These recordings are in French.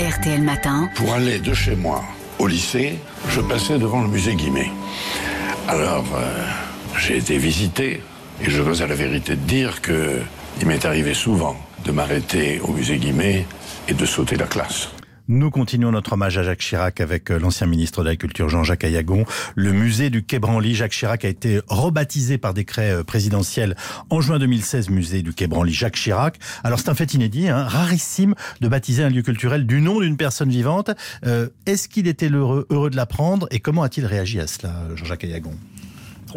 RTL Matin. Pour aller de chez moi au lycée, je passais devant le musée Guimet. Alors, euh, j'ai été visité et je dois à la vérité dire que il m'est arrivé souvent de m'arrêter au musée Guimet et de sauter la classe. Nous continuons notre hommage à Jacques Chirac avec euh, l'ancien ministre de la Culture Jean-Jacques Ayagon. Le musée du Quai Branly, Jacques Chirac a été rebaptisé par décret euh, présidentiel en juin 2016 musée du Quai Branly Jacques Chirac. Alors c'est un fait inédit, hein, rarissime de baptiser un lieu culturel du nom d'une personne vivante. Euh, Est-ce qu'il était heureux, heureux de l'apprendre et comment a-t-il réagi à cela, Jean-Jacques Ayagon?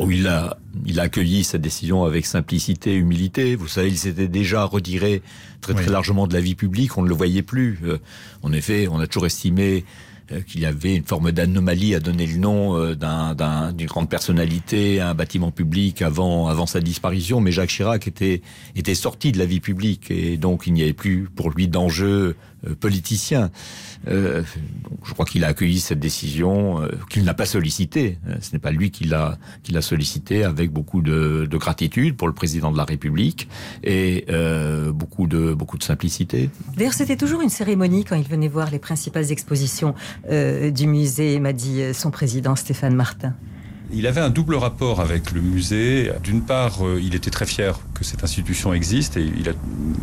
Il, a, il a accueilli cette décision avec simplicité, humilité. Vous savez, il s'était déjà retiré très très oui. largement de la vie publique. On ne le voyait plus. Euh, en effet, on a toujours estimé qu'il y avait une forme d'anomalie à donner le nom euh, d'une un, grande personnalité à un bâtiment public avant, avant sa disparition. Mais Jacques Chirac était, était sorti de la vie publique et donc il n'y avait plus pour lui d'enjeu euh, politicien. Euh, je crois qu'il a accueilli cette décision euh, qu'il n'a pas sollicité. Ce n'est pas lui qui l'a qui sollicité avec beaucoup de, de, gratitude pour le président de la République et euh, beaucoup de beaucoup de simplicité. D'ailleurs, c'était toujours une cérémonie quand il venait voir les principales expositions euh, du musée, m'a dit son président Stéphane Martin. Il avait un double rapport avec le musée. D'une part, euh, il était très fier que cette institution existe et il a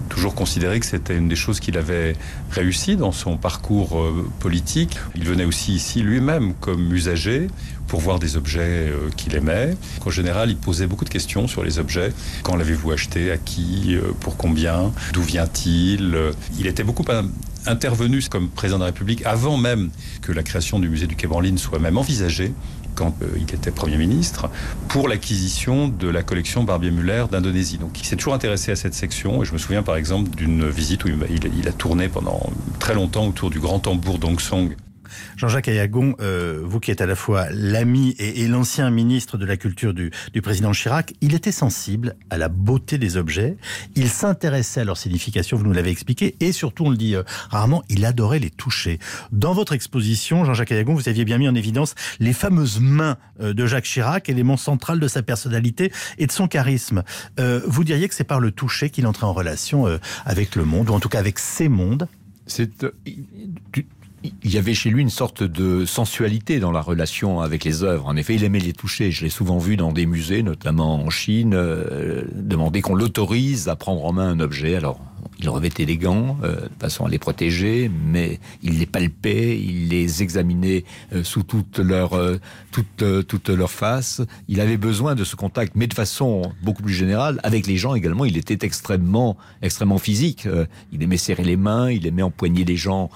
toujours considéré que c'était une des choses qu'il avait réussi dans son parcours euh, politique. Il venait aussi ici lui-même comme usager pour voir des objets euh, qu'il aimait. En général, il posait beaucoup de questions sur les objets. Quand l'avez-vous acheté? À qui? Pour combien? D'où vient-il? Il était beaucoup intervenu comme président de la République avant même que la création du musée du Quai Branly soit même envisagée quand euh, il était Premier ministre, pour l'acquisition de la collection Barbier-Muller d'Indonésie. Donc il s'est toujours intéressé à cette section et je me souviens par exemple d'une visite où il, il a tourné pendant très longtemps autour du grand tambour d'Ongsong Jean-Jacques Ayagon, euh, vous qui êtes à la fois l'ami et, l'ancien ministre de la Culture du, président Chirac, il était sensible à la beauté des objets, il s'intéressait à leur signification, vous nous l'avez expliqué, et surtout, on le dit euh, rarement, il adorait les toucher. Dans votre exposition, Jean-Jacques Ayagon, vous aviez bien mis en évidence les fameuses mains euh, de Jacques Chirac, élément central de sa personnalité et de son charisme. Vous diriez que c'est par le toucher qu'il entrait en relation avec le monde, ou en tout cas avec ces mondes c'est il y avait chez lui une sorte de sensualité dans la relation avec les œuvres. En effet, il aimait les toucher. Je l'ai souvent vu dans des musées, notamment en Chine, euh, demander qu'on l'autorise à prendre en main un objet. Alors, il revêtait des gants euh, de façon à les protéger, mais il les palpait, il les examinait euh, sous toute leur, euh, toute, euh, toute leur face. Il avait besoin de ce contact, mais de façon beaucoup plus générale, avec les gens également. Il était extrêmement, extrêmement physique. Il aimait serrer les mains, il aimait empoigner les gens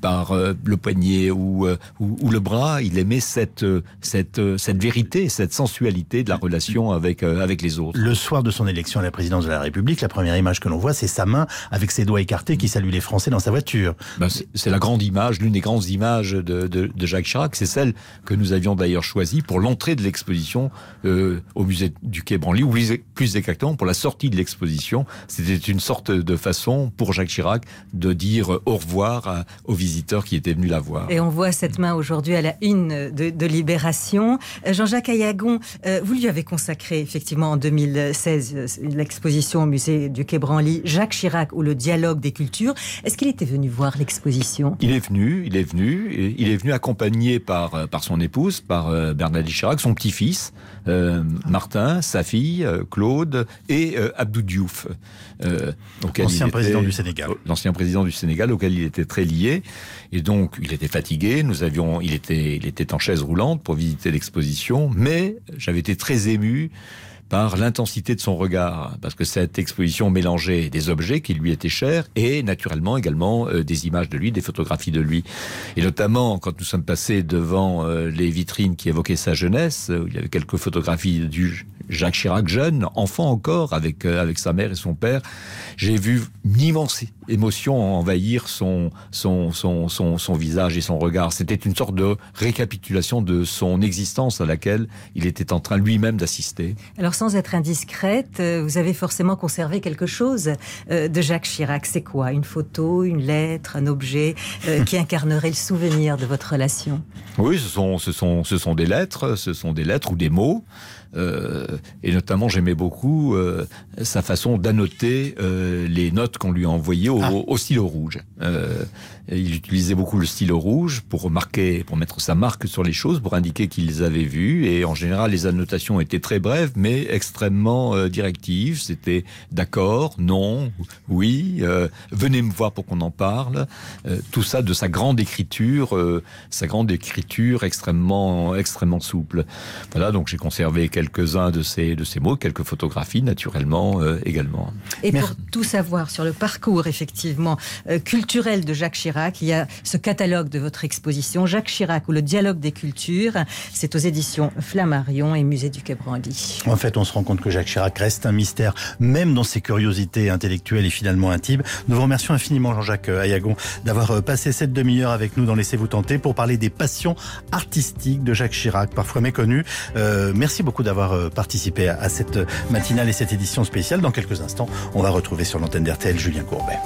par le poignet ou, ou, le bras. Il aimait cette, cette, cette vérité, cette sensualité de la relation avec, avec les autres. Le soir de son élection à la présidence de la République, la première image que l'on voit, c'est sa main avec ses doigts écartés qui salue les Français dans sa voiture. Ben c'est la grande image, l'une des grandes images de, de, de Jacques Chirac. C'est celle que nous avions d'ailleurs choisie pour l'entrée de l'exposition euh, au musée du Quai Branly, ou plus exactement pour la sortie de l'exposition. C'était une sorte de façon pour Jacques Chirac de dire au revoir à, aux visiteurs qui étaient venus la voir. Et on voit cette main aujourd'hui à la une de, de Libération. Euh, Jean-Jacques Ayagon, euh, vous lui avez consacré effectivement en 2016 euh, l'exposition au musée du Quai Branly Jacques Chirac ou le dialogue des cultures. Est-ce qu'il était venu voir l'exposition? Il est venu, il est venu, il est venu accompagné par, par son épouse, par Bernadette Chirac, son petit-fils, euh, Martin, sa fille, euh, Claude et euh, Abdou Diouf. Euh, l'ancien président du Sénégal. L'ancien président du Sénégal auquel il était très lié. Et donc, il était fatigué, nous avions, il était, il était en chaise roulante pour visiter l'exposition, mais j'avais été très ému par l'intensité de son regard, parce que cette exposition mélangeait des objets qui lui étaient chers et naturellement également euh, des images de lui, des photographies de lui. Et notamment quand nous sommes passés devant euh, les vitrines qui évoquaient sa jeunesse, où il y avait quelques photographies du Jacques Chirac jeune, enfant encore, avec, euh, avec sa mère et son père, j'ai vu une immense émotion envahir son, son, son, son, son visage et son regard. C'était une sorte de récapitulation de son existence à laquelle il était en train lui-même d'assister. Alors sans être indiscrète, euh, vous avez forcément conservé quelque chose euh, de Jacques Chirac. C'est quoi? Une photo, une lettre, un objet qui incarnerait le souvenir de votre relation? Oui, ce sont, ce, sont, ce sont des lettres, ce sont des lettres ou des mots euh, et notamment j'aimais beaucoup euh, sa façon d'annoter euh, les notes qu'on lui envoyait au, ah. au stylo rouge. Euh, il utilisait beaucoup le stylo rouge pour marquer, pour mettre sa marque sur les choses, pour indiquer qu'il les avait vues. Et en général, les annotations étaient très brèves, mais extrêmement euh, directives. C'était d'accord, non, oui, euh, venez me voir pour qu'on en parle. Euh, tout ça de sa grande écriture, euh, sa grande écriture extrêmement, extrêmement souple. Voilà, donc j'ai conservé quelques-uns de ces, de ces mots, quelques photographies naturellement euh, également. Et pour tout savoir sur le parcours effectivement euh, culturel de Jacques Chirac. Il y a ce catalogue de votre exposition, Jacques Chirac ou le dialogue des cultures. C'est aux éditions Flammarion et Musée du Quai Branly. En fait, on se rend compte que Jacques Chirac reste un mystère, même dans ses curiosités intellectuelles et finalement intimes. Nous vous remercions infiniment, Jean-Jacques Ayagon, d'avoir euh, passé cette demi-heure avec nous dans Laissez-vous tenter pour parler des passions artistiques de Jacques Chirac, parfois méconnues. Euh, merci beaucoup d'avoir euh, à cette matinale et cette édition spéciale. Dans quelques instants, on va retrouver sur l'antenne d'RTL Julien Courbet.